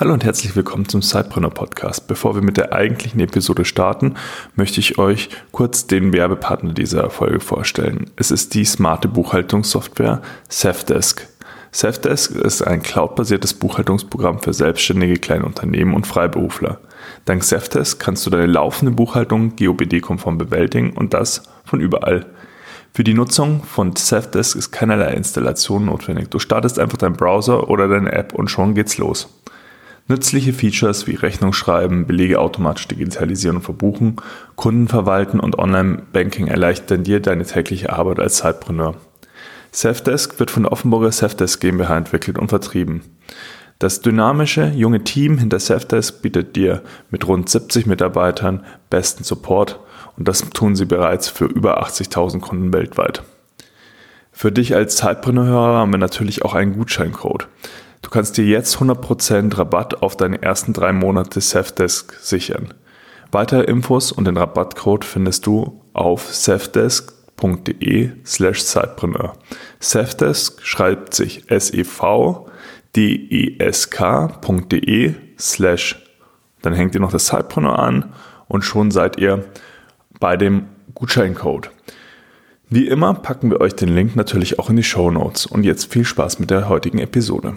Hallo und herzlich willkommen zum Sidepreneur Podcast. Bevor wir mit der eigentlichen Episode starten, möchte ich euch kurz den Werbepartner dieser Folge vorstellen. Es ist die smarte Buchhaltungssoftware Safdesk. Safdesk ist ein cloudbasiertes Buchhaltungsprogramm für selbstständige kleine Unternehmen und Freiberufler. Dank Safdesk kannst du deine laufende Buchhaltung GOBD-konform bewältigen und das von überall. Für die Nutzung von Safdesk ist keinerlei Installation notwendig. Du startest einfach deinen Browser oder deine App und schon geht's los. Nützliche Features wie Rechnung schreiben, Belege automatisch digitalisieren und verbuchen, Kunden verwalten und Online-Banking erleichtern dir deine tägliche Arbeit als Zeitpreneur. Safdesk wird von der Offenburger Safdesk GmbH entwickelt und vertrieben. Das dynamische, junge Team hinter Safdesk bietet dir mit rund 70 Mitarbeitern besten Support und das tun sie bereits für über 80.000 Kunden weltweit. Für dich als Zeitpreneur haben wir natürlich auch einen Gutscheincode. Du kannst dir jetzt 100% Rabatt auf deine ersten drei Monate Safdesk sichern. Weitere Infos und den Rabattcode findest du auf safdesk.de slash Zeitpreneur. Safdesk schreibt sich S-E-V-D-E-S-K.de slash. Dann hängt ihr noch das Zeitpreneur an und schon seid ihr bei dem Gutscheincode. Wie immer packen wir euch den Link natürlich auch in die Show Notes. Und jetzt viel Spaß mit der heutigen Episode.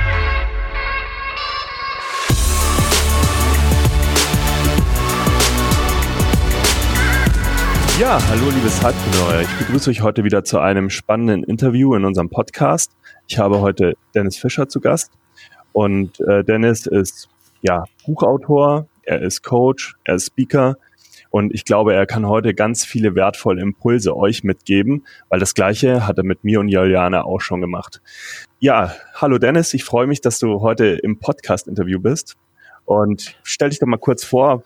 Ja, hallo liebe Zeitpreneur. Ich begrüße euch heute wieder zu einem spannenden Interview in unserem Podcast. Ich habe heute Dennis Fischer zu Gast und äh, Dennis ist ja Buchautor, er ist Coach, er ist Speaker und ich glaube, er kann heute ganz viele wertvolle Impulse euch mitgeben, weil das Gleiche hat er mit mir und Juliana auch schon gemacht. Ja, hallo Dennis, ich freue mich, dass du heute im Podcast-Interview bist und stell dich doch mal kurz vor,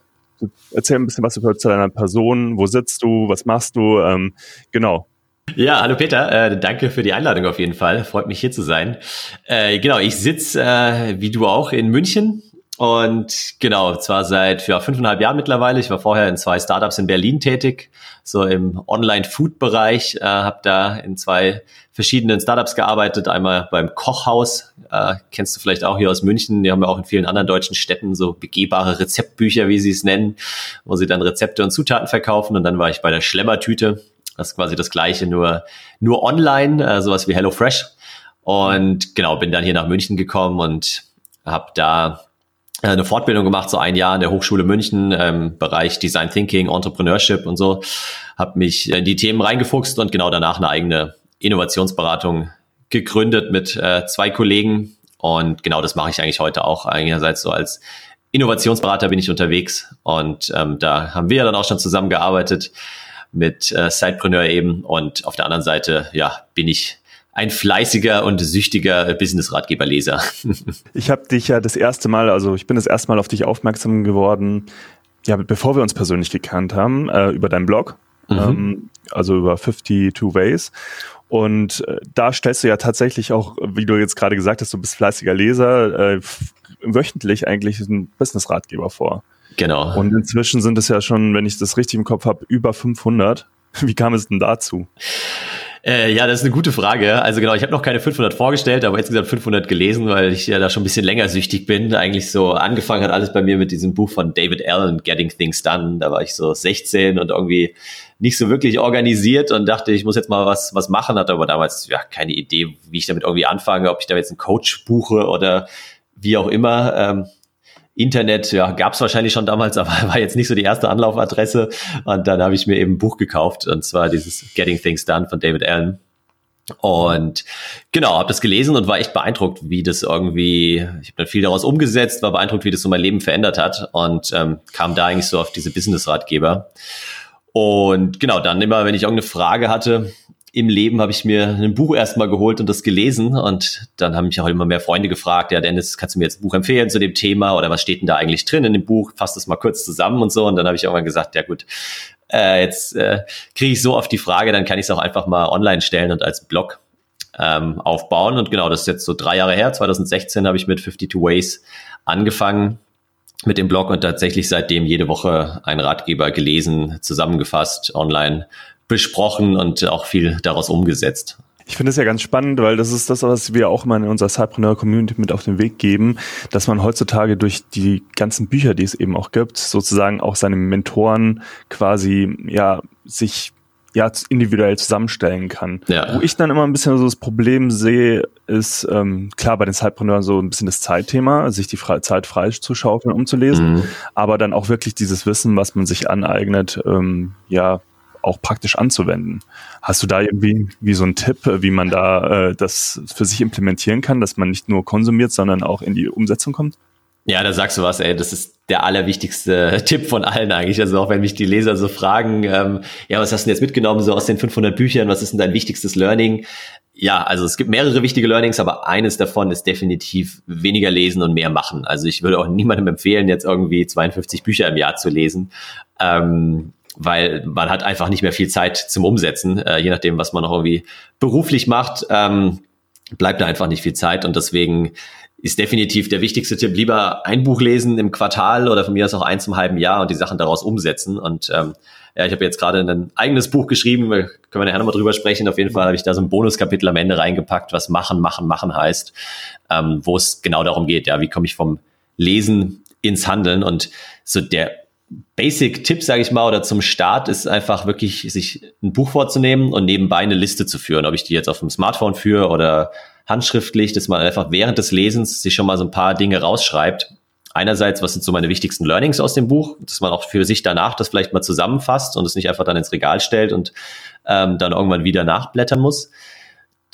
erzähl ein bisschen was über zu deiner Person, wo sitzt du, was machst du, ähm, genau. Ja, hallo Peter, äh, danke für die Einladung auf jeden Fall. Freut mich hier zu sein. Äh, genau, ich sitze äh, wie du auch in München und genau, zwar seit ja, fünfeinhalb Jahren mittlerweile. Ich war vorher in zwei Startups in Berlin tätig, so im Online-Food-Bereich, äh, habe da in zwei verschiedenen Startups gearbeitet. Einmal beim Kochhaus, äh, kennst du vielleicht auch hier aus München. Die haben ja auch in vielen anderen deutschen Städten so begehbare Rezeptbücher, wie sie es nennen, wo sie dann Rezepte und Zutaten verkaufen. Und dann war ich bei der Schlemmertüte das ist quasi das Gleiche, nur, nur online, äh, sowas wie HelloFresh. Und genau, bin dann hier nach München gekommen und habe da eine Fortbildung gemacht, so ein Jahr in der Hochschule München, ähm, Bereich Design Thinking, Entrepreneurship und so. Habe mich in die Themen reingefuchst und genau danach eine eigene Innovationsberatung gegründet mit äh, zwei Kollegen. Und genau das mache ich eigentlich heute auch. Einerseits so als Innovationsberater bin ich unterwegs und ähm, da haben wir ja dann auch schon zusammengearbeitet mit äh, Sidepreneur eben. Und auf der anderen Seite, ja, bin ich ein fleißiger und süchtiger Business-Ratgeberleser. ich habe dich ja das erste Mal, also ich bin das erste Mal auf dich aufmerksam geworden, ja, bevor wir uns persönlich gekannt haben, äh, über deinen Blog, mhm. ähm, also über 52 Ways. Und äh, da stellst du ja tatsächlich auch, wie du jetzt gerade gesagt hast, du bist fleißiger Leser, äh, wöchentlich eigentlich einen Business-Ratgeber vor. Genau. Und inzwischen sind es ja schon, wenn ich das richtig im Kopf habe, über 500. Wie kam es denn dazu? Äh, ja, das ist eine gute Frage. Also genau, ich habe noch keine 500 vorgestellt, aber insgesamt 500 gelesen, weil ich ja da schon ein bisschen länger süchtig bin. Eigentlich so angefangen hat alles bei mir mit diesem Buch von David Allen, Getting Things Done. Da war ich so 16 und irgendwie nicht so wirklich organisiert und dachte, ich muss jetzt mal was, was machen. Hatte aber damals ja keine Idee, wie ich damit irgendwie anfange, ob ich da jetzt einen Coach buche oder wie auch immer. Ähm, Internet, ja, gab es wahrscheinlich schon damals, aber war jetzt nicht so die erste Anlaufadresse. Und dann habe ich mir eben ein Buch gekauft, und zwar dieses Getting Things Done von David Allen. Und genau, habe das gelesen und war echt beeindruckt, wie das irgendwie, ich habe dann viel daraus umgesetzt, war beeindruckt, wie das so mein Leben verändert hat und ähm, kam da eigentlich so auf diese Business-Ratgeber. Und genau, dann immer, wenn ich irgendeine Frage hatte, im Leben habe ich mir ein Buch erstmal geholt und das gelesen und dann haben mich auch immer mehr Freunde gefragt, ja Dennis, kannst du mir jetzt ein Buch empfehlen zu dem Thema oder was steht denn da eigentlich drin in dem Buch? Fass das mal kurz zusammen und so und dann habe ich irgendwann gesagt, ja gut, äh, jetzt äh, kriege ich so oft die Frage, dann kann ich es auch einfach mal online stellen und als Blog ähm, aufbauen. Und genau, das ist jetzt so drei Jahre her. 2016 habe ich mit 52 Ways angefangen mit dem Blog und tatsächlich seitdem jede Woche ein Ratgeber gelesen, zusammengefasst, online besprochen und auch viel daraus umgesetzt. Ich finde es ja ganz spannend, weil das ist das, was wir auch immer in unserer Cypreneur-Community mit auf den Weg geben, dass man heutzutage durch die ganzen Bücher, die es eben auch gibt, sozusagen auch seine Mentoren quasi ja sich ja individuell zusammenstellen kann. Ja. Wo ich dann immer ein bisschen so das Problem sehe, ist ähm, klar bei den Zeitpreneuren so ein bisschen das Zeitthema, sich die Fre Zeit freizuschaufeln, umzulesen, mhm. aber dann auch wirklich dieses Wissen, was man sich aneignet, ähm, ja auch praktisch anzuwenden. Hast du da irgendwie wie so einen Tipp, wie man da äh, das für sich implementieren kann, dass man nicht nur konsumiert, sondern auch in die Umsetzung kommt? Ja, da sagst du was, ey, das ist der allerwichtigste Tipp von allen eigentlich. Also auch wenn mich die Leser so fragen, ähm, ja, was hast du denn jetzt mitgenommen so aus den 500 Büchern, was ist denn dein wichtigstes Learning? Ja, also es gibt mehrere wichtige Learnings, aber eines davon ist definitiv weniger lesen und mehr machen. Also ich würde auch niemandem empfehlen, jetzt irgendwie 52 Bücher im Jahr zu lesen. Ähm, weil man hat einfach nicht mehr viel Zeit zum Umsetzen, äh, je nachdem, was man noch irgendwie beruflich macht, ähm, bleibt da einfach nicht viel Zeit und deswegen ist definitiv der wichtigste Tipp, lieber ein Buch lesen im Quartal oder von mir aus auch eins im halben Jahr und die Sachen daraus umsetzen. Und ähm, ja, ich habe jetzt gerade ein eigenes Buch geschrieben, können wir nachher nochmal drüber sprechen. Auf jeden Fall habe ich da so ein Bonuskapitel am Ende reingepackt, was machen, machen, machen heißt, ähm, wo es genau darum geht, ja, wie komme ich vom Lesen ins Handeln und so der Basic-Tipp, sage ich mal, oder zum Start ist einfach wirklich, sich ein Buch vorzunehmen und nebenbei eine Liste zu führen. Ob ich die jetzt auf dem Smartphone führe oder handschriftlich, dass man einfach während des Lesens sich schon mal so ein paar Dinge rausschreibt. Einerseits, was sind so meine wichtigsten Learnings aus dem Buch, dass man auch für sich danach das vielleicht mal zusammenfasst und es nicht einfach dann ins Regal stellt und ähm, dann irgendwann wieder nachblättern muss.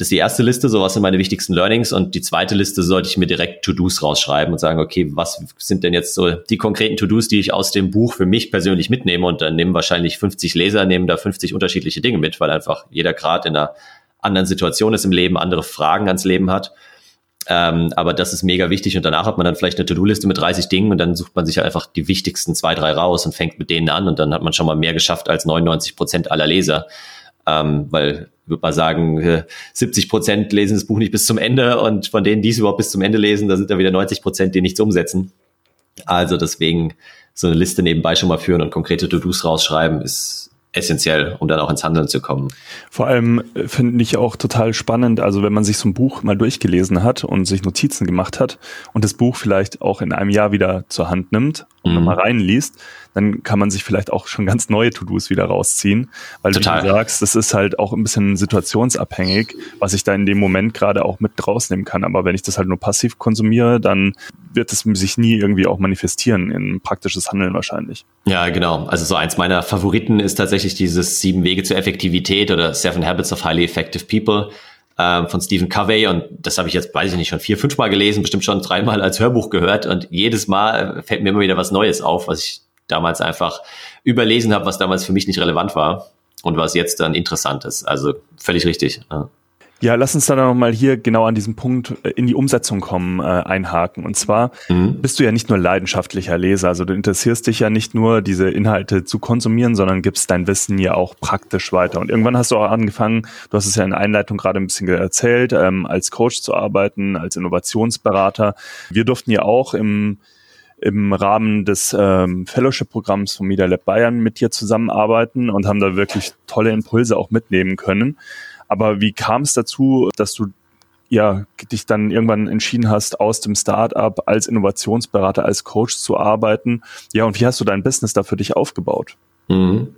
Das ist die erste Liste, so was sind meine wichtigsten Learnings. Und die zweite Liste sollte ich mir direkt To-Dos rausschreiben und sagen, okay, was sind denn jetzt so die konkreten To-Dos, die ich aus dem Buch für mich persönlich mitnehme? Und dann nehmen wahrscheinlich 50 Leser, nehmen da 50 unterschiedliche Dinge mit, weil einfach jeder gerade in einer anderen Situation ist im Leben, andere Fragen ans Leben hat. Ähm, aber das ist mega wichtig und danach hat man dann vielleicht eine To-Do-Liste mit 30 Dingen und dann sucht man sich halt einfach die wichtigsten zwei, drei raus und fängt mit denen an und dann hat man schon mal mehr geschafft als 99 Prozent aller Leser. Ähm, weil ich würde mal sagen, 70 Prozent lesen das Buch nicht bis zum Ende und von denen, die es überhaupt bis zum Ende lesen, da sind da wieder 90 Prozent, die nichts umsetzen. Also deswegen so eine Liste nebenbei schon mal führen und konkrete To-Dos rausschreiben ist essentiell, um dann auch ins Handeln zu kommen. Vor allem äh, finde ich auch total spannend, also wenn man sich so ein Buch mal durchgelesen hat und sich Notizen gemacht hat und das Buch vielleicht auch in einem Jahr wieder zur Hand nimmt und mhm. nochmal reinliest, dann kann man sich vielleicht auch schon ganz neue To-Dos wieder rausziehen, weil Total. du sagst, das ist halt auch ein bisschen situationsabhängig, was ich da in dem Moment gerade auch mit rausnehmen kann. Aber wenn ich das halt nur passiv konsumiere, dann wird es sich nie irgendwie auch manifestieren in praktisches Handeln wahrscheinlich. Ja, genau. Also so eins meiner Favoriten ist tatsächlich dieses sieben Wege zur Effektivität oder Seven Habits of Highly Effective People ähm, von Stephen Covey und das habe ich jetzt, weiß ich nicht, schon vier, fünf Mal gelesen, bestimmt schon dreimal als Hörbuch gehört und jedes Mal fällt mir immer wieder was Neues auf, was ich damals einfach überlesen habe, was damals für mich nicht relevant war und was jetzt dann interessant ist. Also völlig richtig. Ja. Ja, lass uns dann nochmal hier genau an diesem Punkt äh, in die Umsetzung kommen, äh, einhaken. Und zwar mhm. bist du ja nicht nur leidenschaftlicher Leser, also du interessierst dich ja nicht nur, diese Inhalte zu konsumieren, sondern gibst dein Wissen ja auch praktisch weiter. Und irgendwann hast du auch angefangen, du hast es ja in der Einleitung gerade ein bisschen erzählt, ähm, als Coach zu arbeiten, als Innovationsberater. Wir durften ja auch im im Rahmen des ähm, Fellowship-Programms von Media Lab Bayern mit dir zusammenarbeiten und haben da wirklich tolle Impulse auch mitnehmen können. Aber wie kam es dazu, dass du ja dich dann irgendwann entschieden hast, aus dem Startup als Innovationsberater, als Coach zu arbeiten? Ja, und wie hast du dein Business da für dich aufgebaut? Mhm.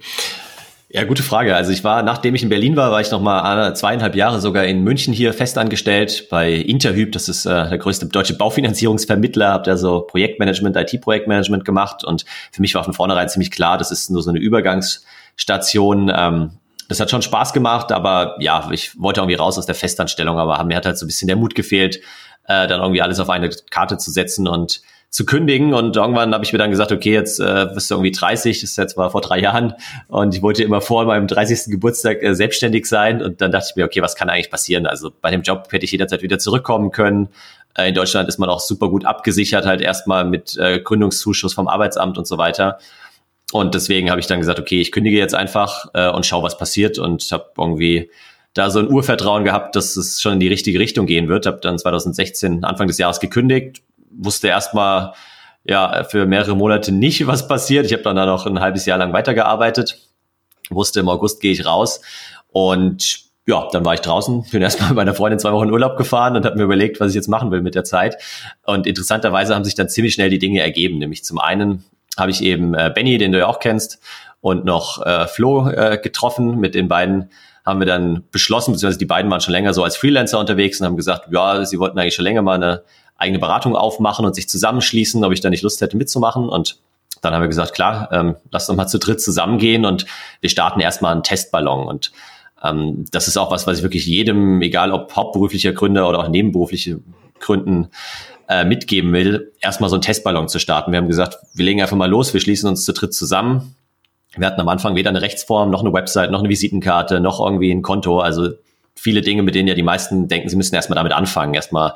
Ja, gute Frage. Also ich war, nachdem ich in Berlin war, war ich noch mal zweieinhalb Jahre sogar in München hier festangestellt bei Interhyp. Das ist äh, der größte deutsche Baufinanzierungsvermittler. Hab da so Projektmanagement, IT-Projektmanagement gemacht und für mich war von vornherein ziemlich klar, das ist nur so eine Übergangsstation. Ähm, das hat schon Spaß gemacht, aber ja, ich wollte irgendwie raus aus der Festanstellung, aber mir hat halt so ein bisschen der Mut gefehlt, äh, dann irgendwie alles auf eine Karte zu setzen und zu kündigen. Und irgendwann habe ich mir dann gesagt, okay, jetzt äh, bist du irgendwie 30, das ist jetzt mal vor drei Jahren. Und ich wollte immer vor meinem 30. Geburtstag äh, selbstständig sein. Und dann dachte ich mir, okay, was kann eigentlich passieren? Also bei dem Job hätte ich jederzeit wieder zurückkommen können. Äh, in Deutschland ist man auch super gut abgesichert, halt erstmal mit äh, Gründungszuschuss vom Arbeitsamt und so weiter. Und deswegen habe ich dann gesagt, okay, ich kündige jetzt einfach äh, und schau, was passiert. Und habe irgendwie da so ein Urvertrauen gehabt, dass es schon in die richtige Richtung gehen wird. Habe dann 2016 Anfang des Jahres gekündigt, wusste erstmal ja für mehrere Monate nicht, was passiert. Ich habe dann da noch ein halbes Jahr lang weitergearbeitet, wusste im August gehe ich raus und ja, dann war ich draußen, bin erstmal mit meiner Freundin zwei Wochen Urlaub gefahren und habe mir überlegt, was ich jetzt machen will mit der Zeit. Und interessanterweise haben sich dann ziemlich schnell die Dinge ergeben. Nämlich zum einen habe ich eben äh, Benny, den du ja auch kennst, und noch äh, Flo äh, getroffen. Mit den beiden haben wir dann beschlossen, beziehungsweise die beiden waren schon länger so als Freelancer unterwegs und haben gesagt, ja, sie wollten eigentlich schon länger mal eine eigene Beratung aufmachen und sich zusammenschließen, ob ich da nicht Lust hätte mitzumachen. Und dann haben wir gesagt, klar, ähm, lass uns mal zu dritt zusammengehen und wir starten erstmal einen Testballon. Und ähm, das ist auch was, was ich wirklich jedem, egal ob hauptberuflicher Gründer oder auch nebenberufliche Gründen, äh, mitgeben will, erstmal so einen Testballon zu starten. Wir haben gesagt, wir legen einfach mal los, wir schließen uns zu dritt zusammen. Wir hatten am Anfang weder eine Rechtsform, noch eine Website, noch eine Visitenkarte, noch irgendwie ein Konto. Also viele Dinge, mit denen ja die meisten denken, sie müssen erstmal damit anfangen, erstmal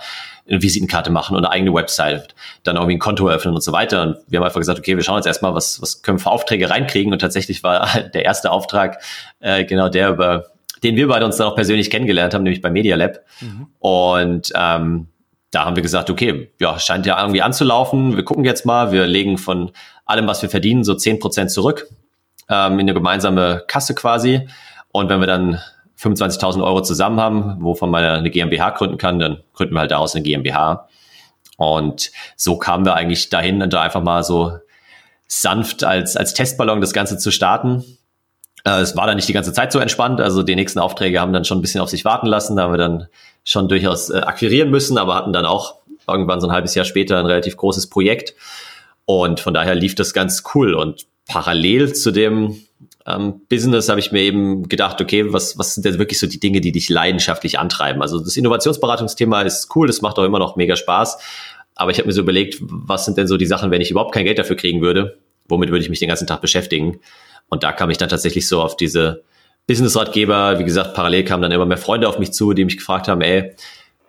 eine Visitenkarte machen und eine eigene Website, dann irgendwie ein Konto eröffnen und so weiter. Und wir haben einfach gesagt, okay, wir schauen jetzt erstmal, was, was können wir für Aufträge reinkriegen. Und tatsächlich war der erste Auftrag äh, genau der, über den wir beide uns dann auch persönlich kennengelernt haben, nämlich bei Media Lab. Mhm. Und ähm, da haben wir gesagt, okay, ja, scheint ja irgendwie anzulaufen. Wir gucken jetzt mal, wir legen von allem, was wir verdienen, so zehn Prozent zurück ähm, in eine gemeinsame Kasse quasi. Und wenn wir dann 25.000 Euro zusammen haben, wovon man eine GmbH gründen kann, dann gründen wir halt daraus eine GmbH. Und so kamen wir eigentlich dahin, da einfach mal so sanft als, als Testballon das Ganze zu starten. Äh, es war dann nicht die ganze Zeit so entspannt. Also die nächsten Aufträge haben dann schon ein bisschen auf sich warten lassen. Da haben wir dann schon durchaus äh, akquirieren müssen, aber hatten dann auch irgendwann so ein halbes Jahr später ein relativ großes Projekt. Und von daher lief das ganz cool. Und parallel zu dem ähm, Business habe ich mir eben gedacht, okay, was, was sind denn wirklich so die Dinge, die dich leidenschaftlich antreiben? Also das Innovationsberatungsthema ist cool, das macht auch immer noch mega Spaß. Aber ich habe mir so überlegt, was sind denn so die Sachen, wenn ich überhaupt kein Geld dafür kriegen würde? Womit würde ich mich den ganzen Tag beschäftigen? Und da kam ich dann tatsächlich so auf diese Business-Ratgeber. Wie gesagt, parallel kamen dann immer mehr Freunde auf mich zu, die mich gefragt haben, ey,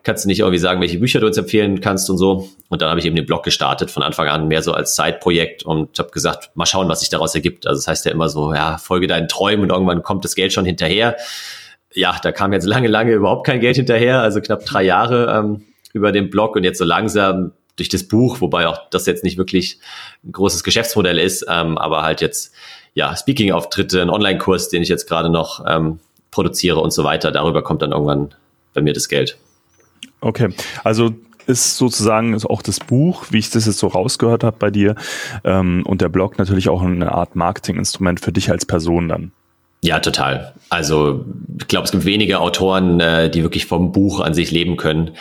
kannst du nicht irgendwie sagen, welche Bücher du uns empfehlen kannst und so. Und dann habe ich eben den Blog gestartet von Anfang an mehr so als Zeitprojekt und habe gesagt, mal schauen, was sich daraus ergibt. Also das heißt ja immer so, ja, folge deinen Träumen und irgendwann kommt das Geld schon hinterher. Ja, da kam jetzt lange, lange überhaupt kein Geld hinterher, also knapp drei Jahre ähm, über den Blog und jetzt so langsam durch das Buch, wobei auch das jetzt nicht wirklich ein großes Geschäftsmodell ist, ähm, aber halt jetzt ja Speaking-Auftritte, ein Online-Kurs, den ich jetzt gerade noch ähm, produziere und so weiter. Darüber kommt dann irgendwann bei mir das Geld. Okay, also ist sozusagen ist auch das Buch, wie ich das jetzt so rausgehört habe bei dir, ähm, und der Blog natürlich auch eine Art Marketinginstrument für dich als Person dann. Ja, total. Also ich glaube, es gibt wenige Autoren, äh, die wirklich vom Buch an sich leben können.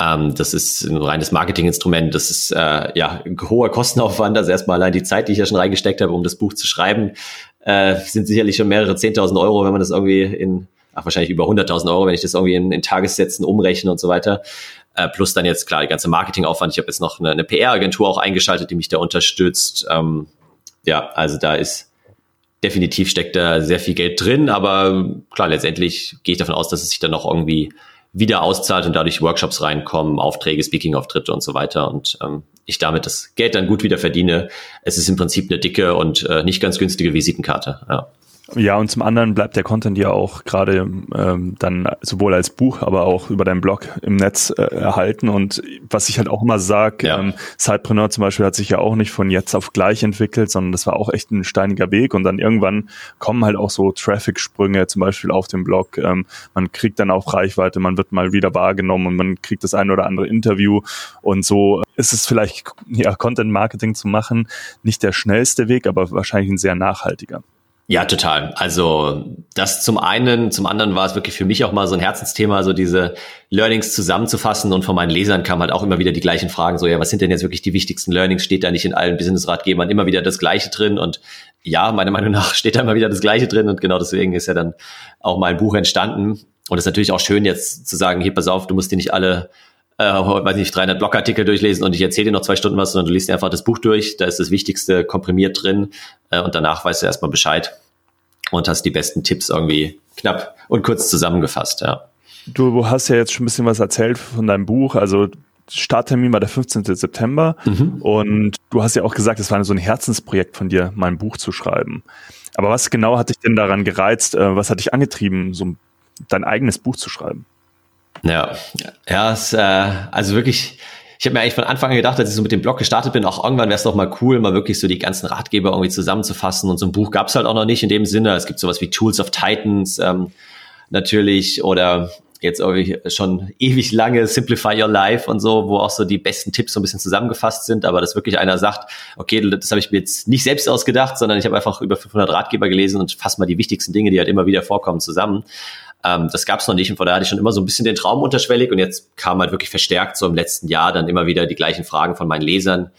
Ähm, das ist ein reines Marketinginstrument. Das ist äh, ja hoher Kostenaufwand. Also erstmal allein die Zeit, die ich ja schon reingesteckt habe, um das Buch zu schreiben, äh, sind sicherlich schon mehrere Zehntausend Euro, wenn man das irgendwie in ach, wahrscheinlich über 100.000 Euro, wenn ich das irgendwie in, in Tagessätzen umrechne und so weiter. Äh, plus dann jetzt klar die ganze Marketingaufwand. Ich habe jetzt noch eine, eine PR-Agentur auch eingeschaltet, die mich da unterstützt. Ähm, ja, also da ist definitiv steckt da sehr viel Geld drin, aber klar, letztendlich gehe ich davon aus, dass es sich dann noch irgendwie wieder auszahlt und dadurch Workshops reinkommen, Aufträge, Speaking-Auftritte und so weiter und ähm, ich damit das Geld dann gut wieder verdiene. Es ist im Prinzip eine dicke und äh, nicht ganz günstige Visitenkarte. Ja. Ja, und zum anderen bleibt der Content ja auch gerade ähm, dann sowohl als Buch, aber auch über deinen Blog im Netz äh, erhalten. Und was ich halt auch immer sage, ja. ähm, Sidepreneur zum Beispiel hat sich ja auch nicht von jetzt auf gleich entwickelt, sondern das war auch echt ein steiniger Weg. Und dann irgendwann kommen halt auch so Traffic-Sprünge zum Beispiel auf dem Blog. Ähm, man kriegt dann auch Reichweite, man wird mal wieder wahrgenommen und man kriegt das ein oder andere Interview. Und so ist es vielleicht, ja, Content-Marketing zu machen, nicht der schnellste Weg, aber wahrscheinlich ein sehr nachhaltiger. Ja, total. Also das zum einen, zum anderen war es wirklich für mich auch mal so ein Herzensthema, so diese Learnings zusammenzufassen und von meinen Lesern kamen halt auch immer wieder die gleichen Fragen, so ja, was sind denn jetzt wirklich die wichtigsten Learnings? Steht da nicht in allen Business-Ratgebern immer wieder das Gleiche drin? Und ja, meiner Meinung nach steht da immer wieder das Gleiche drin und genau deswegen ist ja dann auch mein Buch entstanden. Und es ist natürlich auch schön jetzt zu sagen, hier pass auf, du musst dir nicht alle äh, weiß nicht, 300 Blogartikel durchlesen und ich erzähle dir noch zwei Stunden was, sondern du liest einfach das Buch durch, da ist das Wichtigste komprimiert drin äh, und danach weißt du erstmal Bescheid und hast die besten Tipps irgendwie knapp und kurz zusammengefasst, ja. Du hast ja jetzt schon ein bisschen was erzählt von deinem Buch, also Starttermin war der 15. September mhm. und du hast ja auch gesagt, es war so ein Herzensprojekt von dir, mein Buch zu schreiben. Aber was genau hat dich denn daran gereizt? Äh, was hat dich angetrieben, so ein dein eigenes Buch zu schreiben? Ja, ja, es, äh, also wirklich, ich habe mir eigentlich von Anfang an gedacht, als ich so mit dem Blog gestartet bin, auch irgendwann wäre es doch mal cool, mal wirklich so die ganzen Ratgeber irgendwie zusammenzufassen. Und so ein Buch gab es halt auch noch nicht in dem Sinne. Es gibt sowas wie Tools of Titans ähm, natürlich oder jetzt irgendwie schon ewig lange Simplify Your Life und so, wo auch so die besten Tipps so ein bisschen zusammengefasst sind, aber dass wirklich einer sagt, okay, das habe ich mir jetzt nicht selbst ausgedacht, sondern ich habe einfach über 500 Ratgeber gelesen und fasse mal die wichtigsten Dinge, die halt immer wieder vorkommen, zusammen. Ähm, das gab es noch nicht und von daher hatte ich schon immer so ein bisschen den Traum unterschwellig und jetzt kam halt wirklich verstärkt so im letzten Jahr dann immer wieder die gleichen Fragen von meinen Lesern.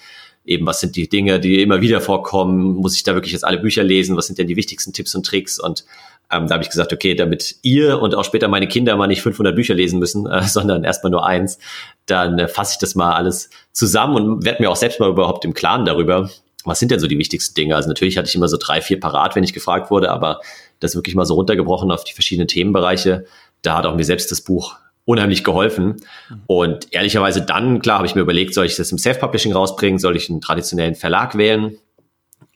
Eben, was sind die Dinge, die immer wieder vorkommen? Muss ich da wirklich jetzt alle Bücher lesen? Was sind denn die wichtigsten Tipps und Tricks? Und ähm, da habe ich gesagt, okay, damit ihr und auch später meine Kinder mal nicht 500 Bücher lesen müssen, äh, sondern erstmal nur eins, dann äh, fasse ich das mal alles zusammen und werde mir auch selbst mal überhaupt im Klaren darüber, was sind denn so die wichtigsten Dinge? Also natürlich hatte ich immer so drei, vier parat, wenn ich gefragt wurde, aber das wirklich mal so runtergebrochen auf die verschiedenen Themenbereiche, da hat auch mir selbst das Buch unheimlich geholfen. Und ehrlicherweise dann, klar, habe ich mir überlegt, soll ich das im Self-Publishing rausbringen, soll ich einen traditionellen Verlag wählen?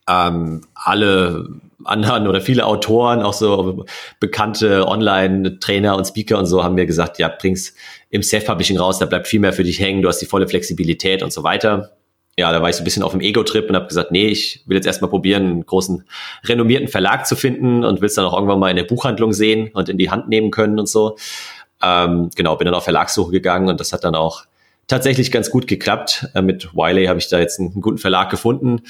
Ähm, alle anderen oder viele Autoren, auch so bekannte Online-Trainer und Speaker und so haben mir gesagt, ja, bring's im Self-Publishing raus, da bleibt viel mehr für dich hängen, du hast die volle Flexibilität und so weiter ja, da war ich so ein bisschen auf dem Ego-Trip und habe gesagt, nee, ich will jetzt erstmal probieren, einen großen renommierten Verlag zu finden und will es dann auch irgendwann mal in der Buchhandlung sehen und in die Hand nehmen können und so. Ähm, genau, bin dann auf Verlagssuche gegangen und das hat dann auch tatsächlich ganz gut geklappt. Äh, mit Wiley habe ich da jetzt einen, einen guten Verlag gefunden.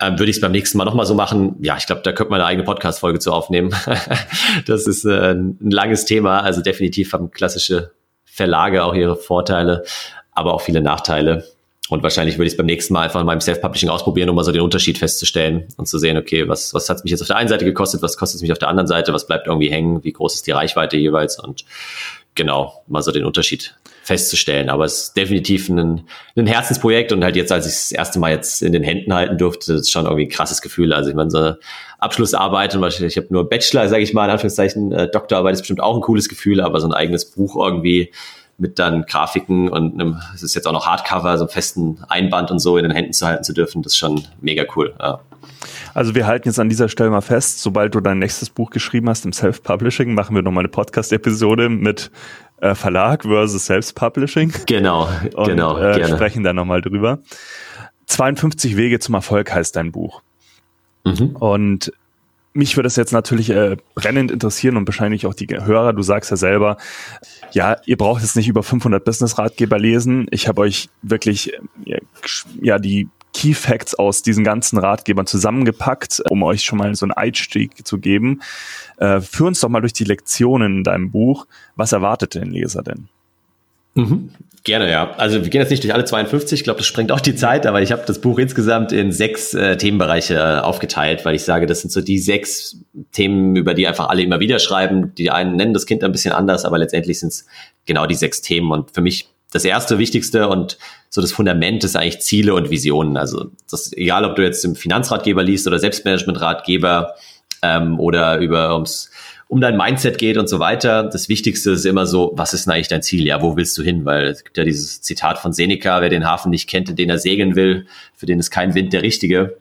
Ähm, würde ich es beim nächsten Mal nochmal so machen? Ja, ich glaube, da könnte man eine eigene Podcast-Folge zu aufnehmen. das ist äh, ein langes Thema. Also definitiv haben klassische Verlage auch ihre Vorteile, aber auch viele Nachteile. Und wahrscheinlich würde ich es beim nächsten Mal einfach in meinem Self-Publishing ausprobieren, um mal so den Unterschied festzustellen und zu sehen, okay, was, was hat es mich jetzt auf der einen Seite gekostet, was kostet es mich auf der anderen Seite, was bleibt irgendwie hängen, wie groß ist die Reichweite jeweils und genau, mal so den Unterschied festzustellen. Aber es ist definitiv ein, ein Herzensprojekt und halt jetzt, als ich das erste Mal jetzt in den Händen halten durfte, ist schon irgendwie ein krasses Gefühl. Also ich meine, so eine Abschlussarbeit und ich habe nur Bachelor, sage ich mal, in Anführungszeichen, äh, Doktorarbeit ist bestimmt auch ein cooles Gefühl, aber so ein eigenes Buch irgendwie mit dann Grafiken und einem, es ist jetzt auch noch Hardcover, so einem festen Einband und so in den Händen zu halten zu dürfen, das ist schon mega cool. Ja. Also wir halten jetzt an dieser Stelle mal fest, sobald du dein nächstes Buch geschrieben hast im Self-Publishing, machen wir nochmal eine Podcast-Episode mit äh, Verlag versus Self-Publishing. Genau, und, genau. Äh, gerne. sprechen da nochmal drüber. 52 Wege zum Erfolg heißt dein Buch. Mhm. Und mich würde das jetzt natürlich äh, brennend interessieren und wahrscheinlich auch die Hörer. Du sagst ja selber, ja, ihr braucht jetzt nicht über 500 Business-Ratgeber lesen. Ich habe euch wirklich ja die Key Facts aus diesen ganzen Ratgebern zusammengepackt, um euch schon mal so einen Einstieg zu geben. Äh, führ uns doch mal durch die Lektionen in deinem Buch. Was erwartet den Leser denn? Mhm. Gerne, ja. Also wir gehen jetzt nicht durch alle 52, ich glaube, das sprengt auch die Zeit, aber ich habe das Buch insgesamt in sechs äh, Themenbereiche äh, aufgeteilt, weil ich sage, das sind so die sechs Themen, über die einfach alle immer wieder schreiben. Die einen nennen das Kind ein bisschen anders, aber letztendlich sind es genau die sechs Themen. Und für mich das erste, wichtigste und so das Fundament ist eigentlich Ziele und Visionen. Also das, egal, ob du jetzt im Finanzratgeber liest oder Selbstmanagementratgeber ähm, oder über ums um dein Mindset geht und so weiter. Das Wichtigste ist immer so, was ist denn eigentlich dein Ziel? Ja, wo willst du hin? Weil es gibt ja dieses Zitat von Seneca, wer den Hafen nicht kennt, in den er segeln will, für den ist kein Wind der richtige.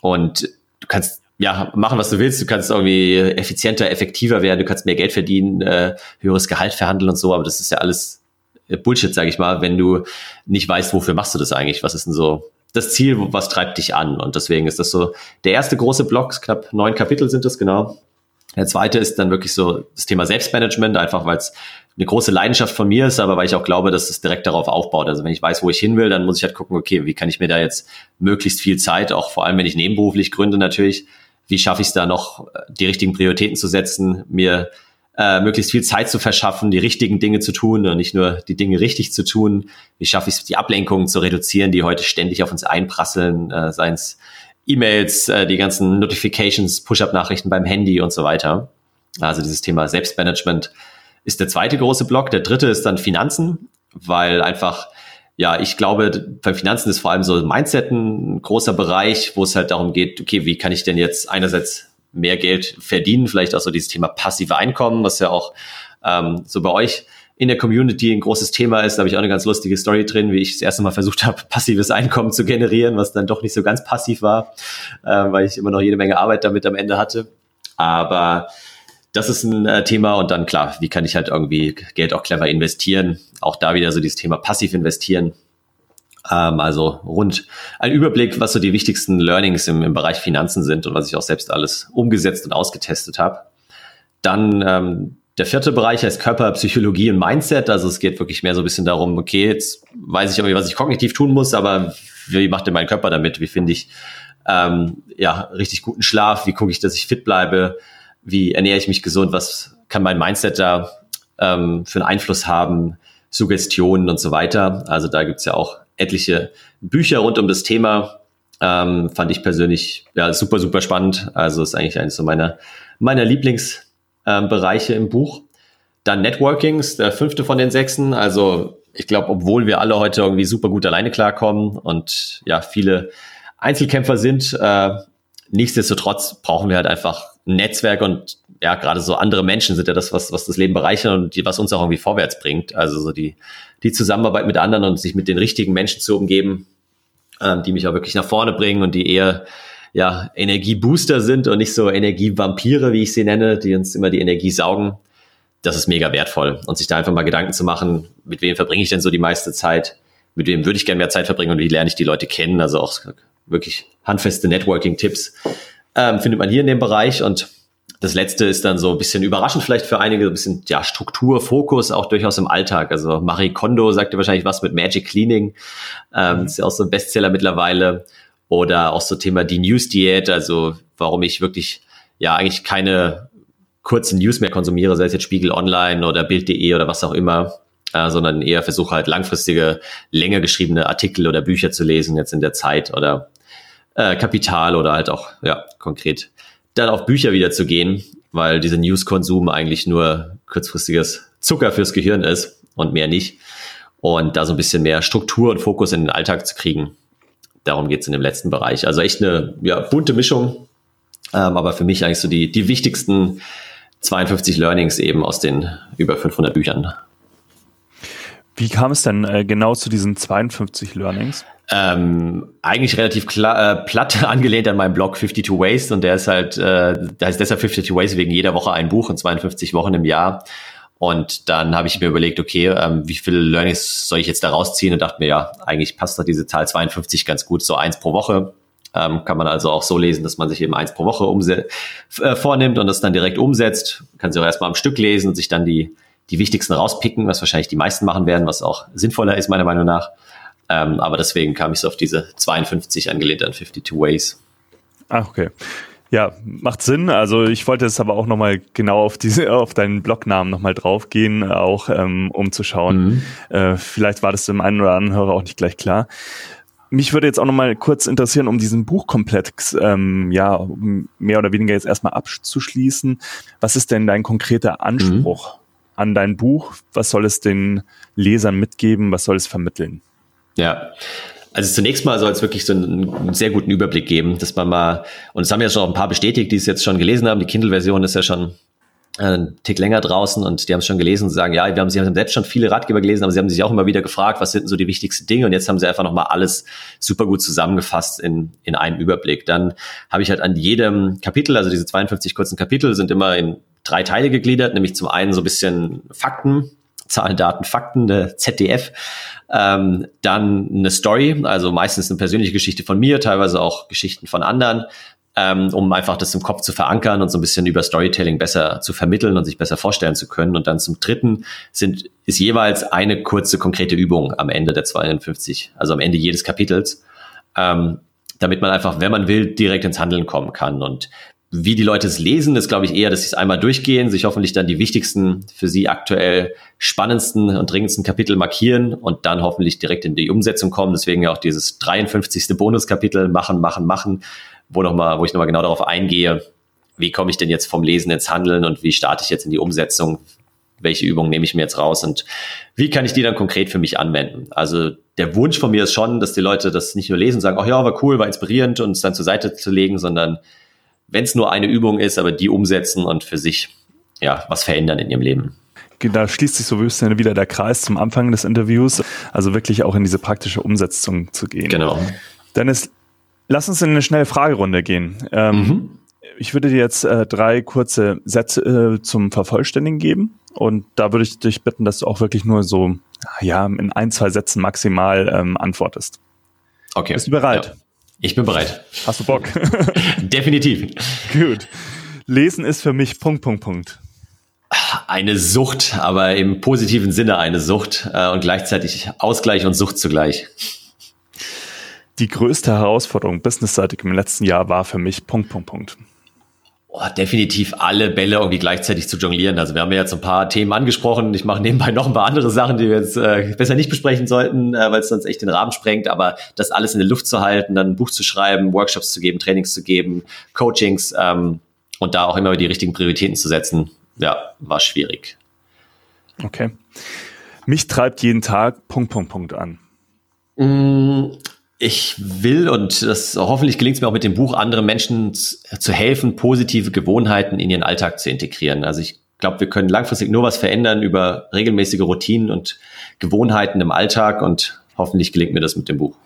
Und du kannst ja, machen, was du willst. Du kannst irgendwie effizienter, effektiver werden, du kannst mehr Geld verdienen, äh, höheres Gehalt verhandeln und so, aber das ist ja alles äh, Bullshit, sage ich mal, wenn du nicht weißt, wofür machst du das eigentlich? Was ist denn so das Ziel, was treibt dich an? Und deswegen ist das so der erste große Block, knapp neun Kapitel sind das genau. Der zweite ist dann wirklich so das Thema Selbstmanagement, einfach weil es eine große Leidenschaft von mir ist, aber weil ich auch glaube, dass es direkt darauf aufbaut. Also wenn ich weiß, wo ich hin will, dann muss ich halt gucken, okay, wie kann ich mir da jetzt möglichst viel Zeit, auch vor allem wenn ich nebenberuflich gründe natürlich, wie schaffe ich es da noch, die richtigen Prioritäten zu setzen, mir äh, möglichst viel Zeit zu verschaffen, die richtigen Dinge zu tun und nicht nur die Dinge richtig zu tun. Wie schaffe ich es, die Ablenkungen zu reduzieren, die heute ständig auf uns einprasseln, äh, seien es E-Mails, äh, die ganzen Notifications, Push-up-Nachrichten beim Handy und so weiter. Also dieses Thema Selbstmanagement ist der zweite große Block. Der dritte ist dann Finanzen, weil einfach, ja, ich glaube, bei Finanzen ist vor allem so Mindset ein großer Bereich, wo es halt darum geht, okay, wie kann ich denn jetzt einerseits mehr Geld verdienen, vielleicht auch so dieses Thema passive Einkommen, was ja auch ähm, so bei euch in der Community ein großes Thema ist. Da habe ich auch eine ganz lustige Story drin, wie ich das erste Mal versucht habe, passives Einkommen zu generieren, was dann doch nicht so ganz passiv war, äh, weil ich immer noch jede Menge Arbeit damit am Ende hatte. Aber das ist ein äh, Thema und dann klar, wie kann ich halt irgendwie Geld auch clever investieren? Auch da wieder so dieses Thema passiv investieren. Ähm, also rund ein Überblick, was so die wichtigsten Learnings im, im Bereich Finanzen sind und was ich auch selbst alles umgesetzt und ausgetestet habe. Dann ähm, der vierte Bereich heißt Körper, Psychologie und Mindset. Also es geht wirklich mehr so ein bisschen darum, okay, jetzt weiß ich irgendwie, was ich kognitiv tun muss, aber wie macht denn mein Körper damit? Wie finde ich ähm, ja richtig guten Schlaf? Wie gucke ich, dass ich fit bleibe? Wie ernähre ich mich gesund? Was kann mein Mindset da ähm, für einen Einfluss haben? Suggestionen und so weiter. Also da gibt's ja auch etliche Bücher rund um das Thema. Ähm, fand ich persönlich ja super, super spannend. Also ist eigentlich eines so meiner, meiner Lieblings- ähm, Bereiche im Buch. Dann Networking ist der fünfte von den sechsen. Also ich glaube, obwohl wir alle heute irgendwie super gut alleine klarkommen und ja, viele Einzelkämpfer sind, äh, nichtsdestotrotz brauchen wir halt einfach ein Netzwerk und ja, gerade so andere Menschen sind ja das, was, was das Leben bereichert und die, was uns auch irgendwie vorwärts bringt. Also so die, die Zusammenarbeit mit anderen und sich mit den richtigen Menschen zu umgeben, ähm, die mich auch wirklich nach vorne bringen und die eher ja, Energiebooster sind und nicht so Energievampire, wie ich sie nenne, die uns immer die Energie saugen. Das ist mega wertvoll. Und sich da einfach mal Gedanken zu machen, mit wem verbringe ich denn so die meiste Zeit? Mit wem würde ich gerne mehr Zeit verbringen und wie lerne ich die Leute kennen? Also auch wirklich handfeste Networking-Tipps ähm, findet man hier in dem Bereich. Und das letzte ist dann so ein bisschen überraschend vielleicht für einige, ein bisschen ja, Struktur, Fokus auch durchaus im Alltag. Also Marie Kondo sagte wahrscheinlich was mit Magic Cleaning. Ähm, mhm. Ist ja auch so ein Bestseller mittlerweile. Oder auch so Thema die News-Diät, also warum ich wirklich ja eigentlich keine kurzen News mehr konsumiere, sei es jetzt Spiegel Online oder Bild.de oder was auch immer, äh, sondern eher versuche halt langfristige, länger geschriebene Artikel oder Bücher zu lesen, jetzt in der Zeit oder äh, Kapital oder halt auch ja konkret dann auf Bücher wieder zu gehen, weil dieser News-Konsum eigentlich nur kurzfristiges Zucker fürs Gehirn ist und mehr nicht. Und da so ein bisschen mehr Struktur und Fokus in den Alltag zu kriegen, darum geht es in dem letzten Bereich. Also echt eine ja, bunte Mischung, ähm, aber für mich eigentlich so die, die wichtigsten 52 Learnings eben aus den über 500 Büchern. Wie kam es denn äh, genau zu diesen 52 Learnings? Ähm, eigentlich relativ klar, äh, platt angelehnt an meinem Blog 52 Ways und der ist halt, äh, der heißt deshalb 52 Ways wegen jeder Woche ein Buch und 52 Wochen im Jahr. Und dann habe ich mir überlegt, okay, ähm, wie viele Learnings soll ich jetzt da rausziehen? Und dachte mir, ja, eigentlich passt doch diese Zahl 52 ganz gut, so eins pro Woche. Ähm, kann man also auch so lesen, dass man sich eben eins pro Woche äh, vornimmt und das dann direkt umsetzt. Kann sie auch erstmal am Stück lesen und sich dann die, die wichtigsten rauspicken, was wahrscheinlich die meisten machen werden, was auch sinnvoller ist, meiner Meinung nach. Ähm, aber deswegen kam ich so auf diese 52 angelehnt an 52 Ways. Ach, okay. Ja, macht Sinn. Also ich wollte jetzt aber auch nochmal genau auf diese, auf deinen Blognamen nochmal draufgehen, auch um um zu schauen. Mhm. Äh, vielleicht war das dem einen oder anderen Hörer auch nicht gleich klar. Mich würde jetzt auch nochmal kurz interessieren, um diesen Buchkomplex ähm, ja mehr oder weniger jetzt erstmal abzuschließen. Was ist denn dein konkreter Anspruch mhm. an dein Buch? Was soll es den Lesern mitgeben? Was soll es vermitteln? Ja, also zunächst mal soll es wirklich so einen, einen, sehr guten Überblick geben, dass man mal, und es haben ja schon auch ein paar bestätigt, die es jetzt schon gelesen haben. Die Kindle-Version ist ja schon äh, einen Tick länger draußen und die haben es schon gelesen und sagen, ja, wir haben, sie haben selbst schon viele Ratgeber gelesen, aber sie haben sich auch immer wieder gefragt, was sind so die wichtigsten Dinge und jetzt haben sie einfach nochmal alles super gut zusammengefasst in, in einem Überblick. Dann habe ich halt an jedem Kapitel, also diese 52 kurzen Kapitel sind immer in drei Teile gegliedert, nämlich zum einen so ein bisschen Fakten, Zahlen, Daten, Fakten, eine ZDF, ähm, dann eine Story, also meistens eine persönliche Geschichte von mir, teilweise auch Geschichten von anderen, ähm, um einfach das im Kopf zu verankern und so ein bisschen über Storytelling besser zu vermitteln und sich besser vorstellen zu können. Und dann zum dritten sind, ist jeweils eine kurze, konkrete Übung am Ende der 52, also am Ende jedes Kapitels. Ähm, damit man einfach, wenn man will, direkt ins Handeln kommen kann. Und wie die Leute es lesen, ist, glaube ich, eher, dass sie es einmal durchgehen, sich hoffentlich dann die wichtigsten, für sie aktuell spannendsten und dringendsten Kapitel markieren und dann hoffentlich direkt in die Umsetzung kommen. Deswegen ja auch dieses 53. Bonuskapitel machen, machen, machen, wo, noch mal, wo ich nochmal genau darauf eingehe, wie komme ich denn jetzt vom Lesen ins Handeln und wie starte ich jetzt in die Umsetzung? Welche Übungen nehme ich mir jetzt raus und wie kann ich die dann konkret für mich anwenden? Also der Wunsch von mir ist schon, dass die Leute das nicht nur lesen und sagen, ach ja, war cool, war inspirierend und es dann zur Seite zu legen, sondern wenn es nur eine Übung ist, aber die umsetzen und für sich ja was verändern in ihrem Leben. Da schließt sich so ein bisschen wieder der Kreis zum Anfang des Interviews, also wirklich auch in diese praktische Umsetzung zu gehen. Genau. Dennis, lass uns in eine schnelle Fragerunde gehen. Ähm, mhm. Ich würde dir jetzt äh, drei kurze Sätze äh, zum Vervollständigen geben. Und da würde ich dich bitten, dass du auch wirklich nur so, ja, in ein, zwei Sätzen maximal ähm, antwortest. Okay. Bist du bereit? Ja. Ich bin bereit. Hast du Bock? Definitiv. Gut. Lesen ist für mich Punkt, Punkt, Punkt. Eine Sucht, aber im positiven Sinne eine Sucht äh, und gleichzeitig Ausgleich und Sucht zugleich. Die größte Herausforderung businessseitig im letzten Jahr war für mich Punkt, Punkt, Punkt. Oh, definitiv alle Bälle irgendwie gleichzeitig zu jonglieren. Also wir haben ja jetzt ein paar Themen angesprochen. Ich mache nebenbei noch ein paar andere Sachen, die wir jetzt äh, besser nicht besprechen sollten, äh, weil es sonst echt den Rahmen sprengt. Aber das alles in der Luft zu halten, dann ein Buch zu schreiben, Workshops zu geben, Trainings zu geben, Coachings ähm, und da auch immer die richtigen Prioritäten zu setzen, ja, war schwierig. Okay. Mich treibt jeden Tag Punkt, Punkt, Punkt an. Mm, ich will und das hoffentlich gelingt es mir auch mit dem Buch, anderen Menschen zu helfen, positive Gewohnheiten in ihren Alltag zu integrieren. Also ich glaube, wir können langfristig nur was verändern über regelmäßige Routinen und Gewohnheiten im Alltag und hoffentlich gelingt mir das mit dem Buch.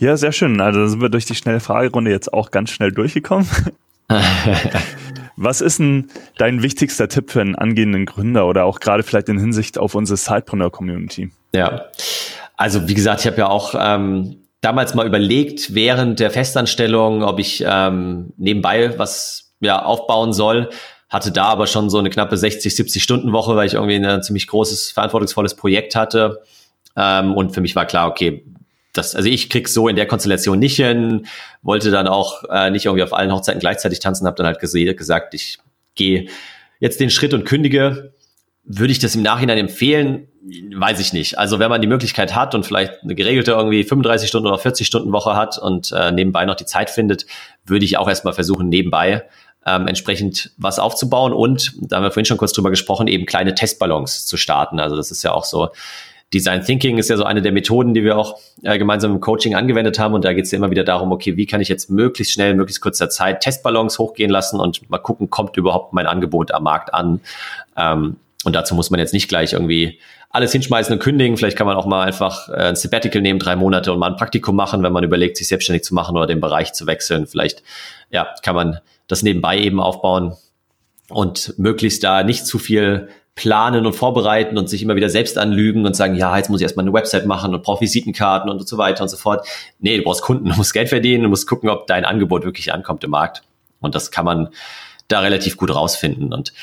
Ja, sehr schön. Also sind wir durch die schnelle Fragerunde jetzt auch ganz schnell durchgekommen. Was ist denn dein wichtigster Tipp für einen angehenden Gründer oder auch gerade vielleicht in Hinsicht auf unsere Sidepreneur-Community? Ja, also wie gesagt, ich habe ja auch ähm, damals mal überlegt, während der Festanstellung, ob ich ähm, nebenbei was ja, aufbauen soll. Hatte da aber schon so eine knappe 60, 70 Stunden Woche, weil ich irgendwie ein ziemlich großes, verantwortungsvolles Projekt hatte. Ähm, und für mich war klar, okay, das, also ich krieg's so in der Konstellation nicht hin, wollte dann auch äh, nicht irgendwie auf allen Hochzeiten gleichzeitig tanzen, habe dann halt gesagt, ich gehe jetzt den Schritt und kündige. Würde ich das im Nachhinein empfehlen? Weiß ich nicht. Also wenn man die Möglichkeit hat und vielleicht eine geregelte irgendwie 35 Stunden oder 40 Stunden Woche hat und äh, nebenbei noch die Zeit findet, würde ich auch erstmal versuchen, nebenbei ähm, entsprechend was aufzubauen und, da haben wir vorhin schon kurz drüber gesprochen, eben kleine Testballons zu starten. Also das ist ja auch so, Design Thinking ist ja so eine der Methoden, die wir auch äh, gemeinsam im Coaching angewendet haben. Und da geht es ja immer wieder darum, okay, wie kann ich jetzt möglichst schnell, möglichst kurzer Zeit Testballons hochgehen lassen und mal gucken, kommt überhaupt mein Angebot am Markt an. Ähm, und dazu muss man jetzt nicht gleich irgendwie alles hinschmeißen und kündigen. Vielleicht kann man auch mal einfach äh, ein Sabbatical nehmen, drei Monate und mal ein Praktikum machen, wenn man überlegt, sich selbstständig zu machen oder den Bereich zu wechseln. Vielleicht, ja, kann man das nebenbei eben aufbauen und möglichst da nicht zu viel planen und vorbereiten und sich immer wieder selbst anlügen und sagen, ja, jetzt muss ich erstmal eine Website machen und brauche Visitenkarten und so weiter und so fort. Nee, du brauchst Kunden, du musst Geld verdienen, du musst gucken, ob dein Angebot wirklich ankommt im Markt. Und das kann man da relativ gut rausfinden. Und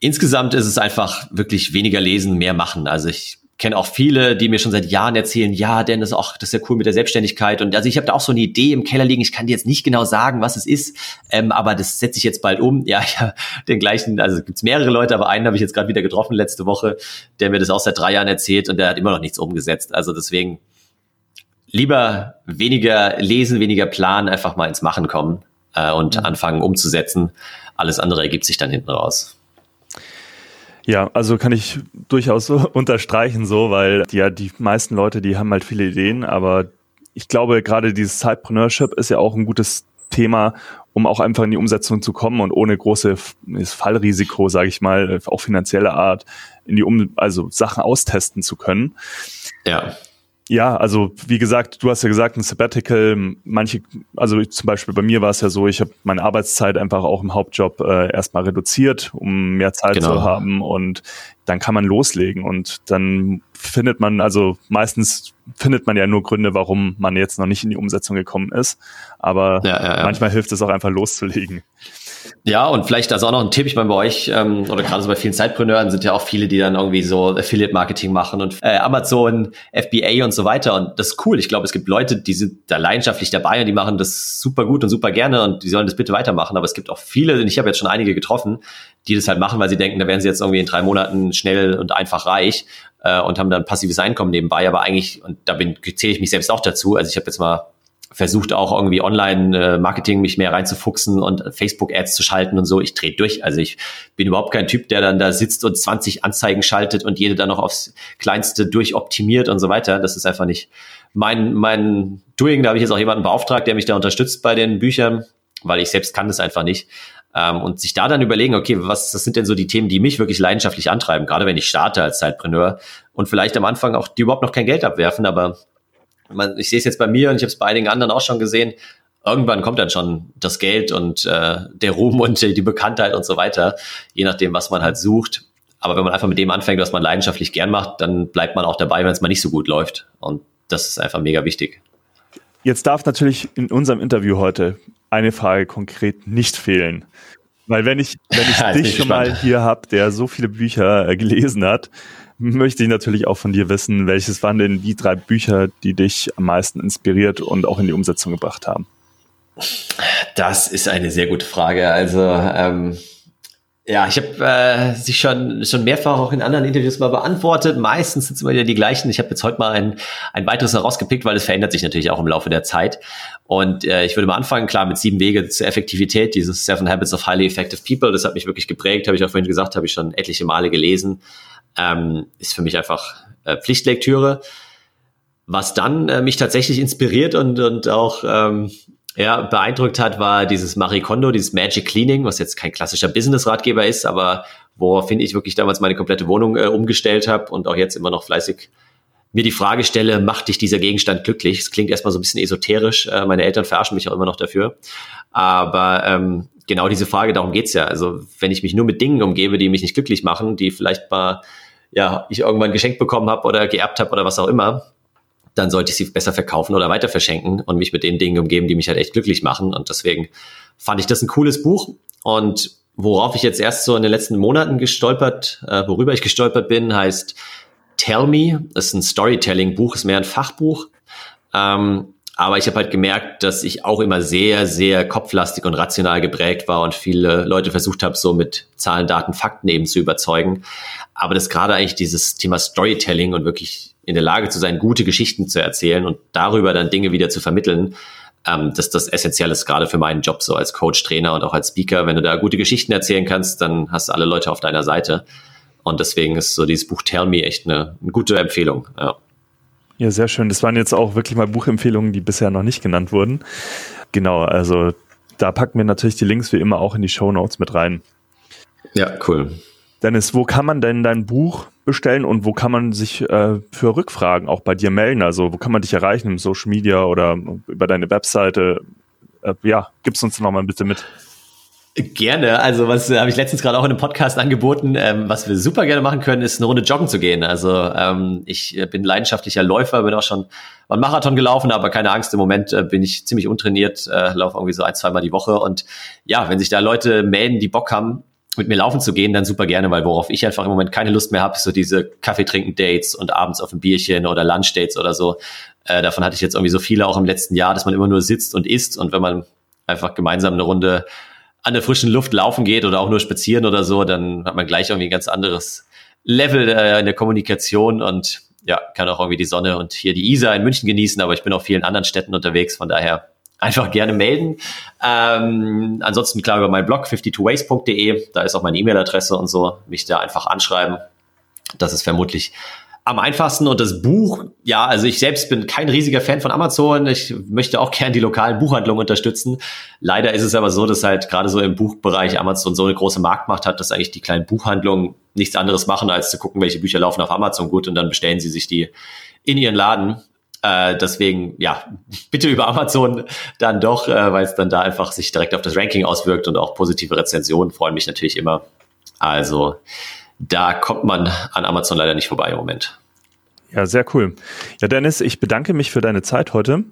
insgesamt ist es einfach wirklich weniger lesen, mehr machen. Also ich kenne auch viele, die mir schon seit Jahren erzählen, ja, Dennis, auch das ist ja cool mit der Selbstständigkeit. Und also ich habe da auch so eine Idee im Keller liegen. Ich kann dir jetzt nicht genau sagen, was es ist, ähm, aber das setze ich jetzt bald um. Ja, ja, den gleichen, also gibt's mehrere Leute, aber einen habe ich jetzt gerade wieder getroffen letzte Woche, der mir das auch seit drei Jahren erzählt und der hat immer noch nichts umgesetzt. Also deswegen lieber weniger lesen, weniger planen, einfach mal ins Machen kommen äh, und mhm. anfangen umzusetzen. Alles andere ergibt sich dann hinten raus. Ja, also kann ich durchaus so unterstreichen so, weil ja die meisten Leute, die haben halt viele Ideen, aber ich glaube gerade dieses Sidepreneurship ist ja auch ein gutes Thema, um auch einfach in die Umsetzung zu kommen und ohne großes Fallrisiko, sage ich mal, auch finanzielle Art, in die um also Sachen austesten zu können. Ja. Ja, also wie gesagt, du hast ja gesagt, ein Sabbatical, manche, also zum Beispiel bei mir war es ja so, ich habe meine Arbeitszeit einfach auch im Hauptjob äh, erstmal reduziert, um mehr Zeit genau. zu haben und dann kann man loslegen und dann findet man, also meistens findet man ja nur Gründe, warum man jetzt noch nicht in die Umsetzung gekommen ist, aber ja, ja, ja. manchmal hilft es auch einfach loszulegen. Ja, und vielleicht also auch noch ein Tipp, ich meine, bei euch ähm, oder gerade so bei vielen Zeitpreneuren sind ja auch viele, die dann irgendwie so Affiliate-Marketing machen und äh, Amazon, FBA und so weiter. Und das ist cool. Ich glaube, es gibt Leute, die sind da leidenschaftlich dabei und die machen das super gut und super gerne und die sollen das bitte weitermachen. Aber es gibt auch viele, und ich habe jetzt schon einige getroffen, die das halt machen, weil sie denken, da werden sie jetzt irgendwie in drei Monaten schnell und einfach reich äh, und haben dann passives Einkommen nebenbei. Aber eigentlich, und da bin, zähle ich mich selbst auch dazu, also ich habe jetzt mal versucht auch irgendwie Online-Marketing äh, mich mehr reinzufuchsen und Facebook-Ads zu schalten und so. Ich drehe durch. Also ich bin überhaupt kein Typ, der dann da sitzt und 20 Anzeigen schaltet und jede dann noch aufs Kleinste durchoptimiert und so weiter. Das ist einfach nicht mein, mein Doing. Da habe ich jetzt auch jemanden beauftragt, der mich da unterstützt bei den Büchern, weil ich selbst kann das einfach nicht. Ähm, und sich da dann überlegen, okay, was, was sind denn so die Themen, die mich wirklich leidenschaftlich antreiben, gerade wenn ich starte als Zeitpreneur und vielleicht am Anfang auch die überhaupt noch kein Geld abwerfen, aber man, ich sehe es jetzt bei mir und ich habe es bei einigen anderen auch schon gesehen, irgendwann kommt dann schon das Geld und äh, der Ruhm und die Bekanntheit und so weiter, je nachdem, was man halt sucht. Aber wenn man einfach mit dem anfängt, was man leidenschaftlich gern macht, dann bleibt man auch dabei, wenn es mal nicht so gut läuft. Und das ist einfach mega wichtig. Jetzt darf natürlich in unserem Interview heute eine Frage konkret nicht fehlen. Weil wenn ich, wenn ich dich schon mal hier habe, der so viele Bücher äh, gelesen hat, möchte ich natürlich auch von dir wissen, welches waren denn die drei Bücher, die dich am meisten inspiriert und auch in die Umsetzung gebracht haben? Das ist eine sehr gute Frage. Also ähm, ja, ich habe äh, sie schon schon mehrfach auch in anderen Interviews mal beantwortet. Meistens sind es immer wieder die gleichen. Ich habe jetzt heute mal ein, ein weiteres herausgepickt, weil es verändert sich natürlich auch im Laufe der Zeit. Und äh, ich würde mal anfangen, klar, mit sieben Wege zur Effektivität, dieses Seven Habits of Highly Effective People. Das hat mich wirklich geprägt, habe ich auch vorhin gesagt, habe ich schon etliche Male gelesen. Ähm, ist für mich einfach äh, Pflichtlektüre. Was dann äh, mich tatsächlich inspiriert und, und auch ähm, ja, beeindruckt hat, war dieses Marie Kondo, dieses Magic Cleaning, was jetzt kein klassischer Business-Ratgeber ist, aber wo, finde ich, wirklich damals meine komplette Wohnung äh, umgestellt habe und auch jetzt immer noch fleißig mir die Frage stelle, macht dich dieser Gegenstand glücklich? Es klingt erstmal so ein bisschen esoterisch. Äh, meine Eltern verarschen mich auch immer noch dafür. Aber ähm, genau diese Frage, darum geht's ja. Also wenn ich mich nur mit Dingen umgebe, die mich nicht glücklich machen, die vielleicht mal ja, ich irgendwann geschenkt bekommen habe oder geerbt habe oder was auch immer, dann sollte ich sie besser verkaufen oder weiter verschenken und mich mit den Dingen umgeben, die mich halt echt glücklich machen. Und deswegen fand ich das ein cooles Buch. Und worauf ich jetzt erst so in den letzten Monaten gestolpert, äh, worüber ich gestolpert bin, heißt Tell Me. Das ist ein Storytelling-Buch, ist mehr ein Fachbuch. Ähm, aber ich habe halt gemerkt, dass ich auch immer sehr, sehr kopflastig und rational geprägt war und viele Leute versucht habe, so mit Zahlen, Daten, Fakten eben zu überzeugen. Aber das gerade eigentlich dieses Thema Storytelling und wirklich in der Lage zu sein, gute Geschichten zu erzählen und darüber dann Dinge wieder zu vermitteln, ähm, dass das essentiell ist, gerade für meinen Job so als Coach, Trainer und auch als Speaker. Wenn du da gute Geschichten erzählen kannst, dann hast du alle Leute auf deiner Seite. Und deswegen ist so dieses Buch Tell Me echt eine, eine gute Empfehlung. Ja. Ja, sehr schön. Das waren jetzt auch wirklich mal Buchempfehlungen, die bisher noch nicht genannt wurden. Genau, also da packen wir natürlich die Links wie immer auch in die Show Notes mit rein. Ja, cool. Dennis, wo kann man denn dein Buch bestellen und wo kann man sich äh, für Rückfragen auch bei dir melden? Also wo kann man dich erreichen im Social Media oder über deine Webseite? Äh, ja, gib's uns noch mal bitte mit. Gerne. Also was äh, habe ich letztens gerade auch in einem Podcast angeboten, ähm, was wir super gerne machen können, ist eine Runde joggen zu gehen. Also ähm, ich äh, bin leidenschaftlicher Läufer, bin auch schon mal einen Marathon gelaufen, aber keine Angst, im Moment äh, bin ich ziemlich untrainiert, äh, laufe irgendwie so ein, zweimal die Woche. Und ja, wenn sich da Leute melden, die Bock haben, mit mir laufen zu gehen, dann super gerne, weil worauf ich einfach im Moment keine Lust mehr habe, so diese Kaffeetrinken-Dates und abends auf ein Bierchen oder Lunch-Dates oder so. Äh, davon hatte ich jetzt irgendwie so viele auch im letzten Jahr, dass man immer nur sitzt und isst und wenn man einfach gemeinsam eine Runde an der frischen Luft laufen geht oder auch nur spazieren oder so, dann hat man gleich irgendwie ein ganz anderes Level äh, in der Kommunikation und ja, kann auch irgendwie die Sonne und hier die Isar in München genießen, aber ich bin auf vielen anderen Städten unterwegs, von daher einfach gerne melden. Ähm, ansonsten klar über meinen Blog 52ways.de, da ist auch meine E-Mail-Adresse und so, mich da einfach anschreiben. Das ist vermutlich am einfachsten und das Buch, ja, also ich selbst bin kein riesiger Fan von Amazon. Ich möchte auch gern die lokalen Buchhandlungen unterstützen. Leider ist es aber so, dass halt gerade so im Buchbereich Amazon so eine große Marktmacht hat, dass eigentlich die kleinen Buchhandlungen nichts anderes machen, als zu gucken, welche Bücher laufen auf Amazon gut und dann bestellen sie sich die in ihren Laden. Äh, deswegen, ja, bitte über Amazon dann doch, äh, weil es dann da einfach sich direkt auf das Ranking auswirkt und auch positive Rezensionen freuen mich natürlich immer. Also da kommt man an Amazon leider nicht vorbei im Moment. Ja, sehr cool. Ja, Dennis, ich bedanke mich für deine Zeit heute.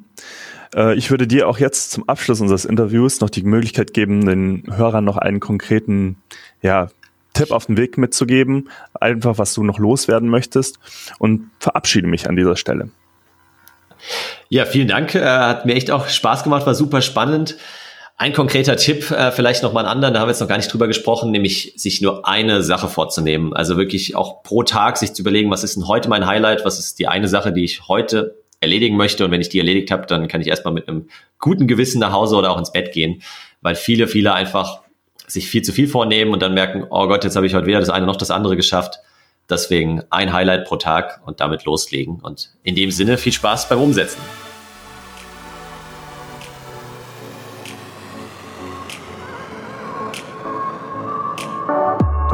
Äh, ich würde dir auch jetzt zum Abschluss unseres Interviews noch die Möglichkeit geben, den Hörern noch einen konkreten ja, Tipp auf den Weg mitzugeben, einfach was du noch loswerden möchtest und verabschiede mich an dieser Stelle. Ja, vielen Dank. Äh, hat mir echt auch Spaß gemacht, war super spannend. Ein konkreter Tipp, äh, vielleicht noch mal einen anderen, da haben wir jetzt noch gar nicht drüber gesprochen, nämlich sich nur eine Sache vorzunehmen. Also wirklich auch pro Tag sich zu überlegen, was ist denn heute mein Highlight, was ist die eine Sache, die ich heute erledigen möchte. Und wenn ich die erledigt habe, dann kann ich erstmal mit einem guten Gewissen nach Hause oder auch ins Bett gehen, weil viele, viele einfach sich viel zu viel vornehmen und dann merken, oh Gott, jetzt habe ich heute weder das eine noch das andere geschafft. Deswegen ein Highlight pro Tag und damit loslegen. Und in dem Sinne viel Spaß beim Umsetzen.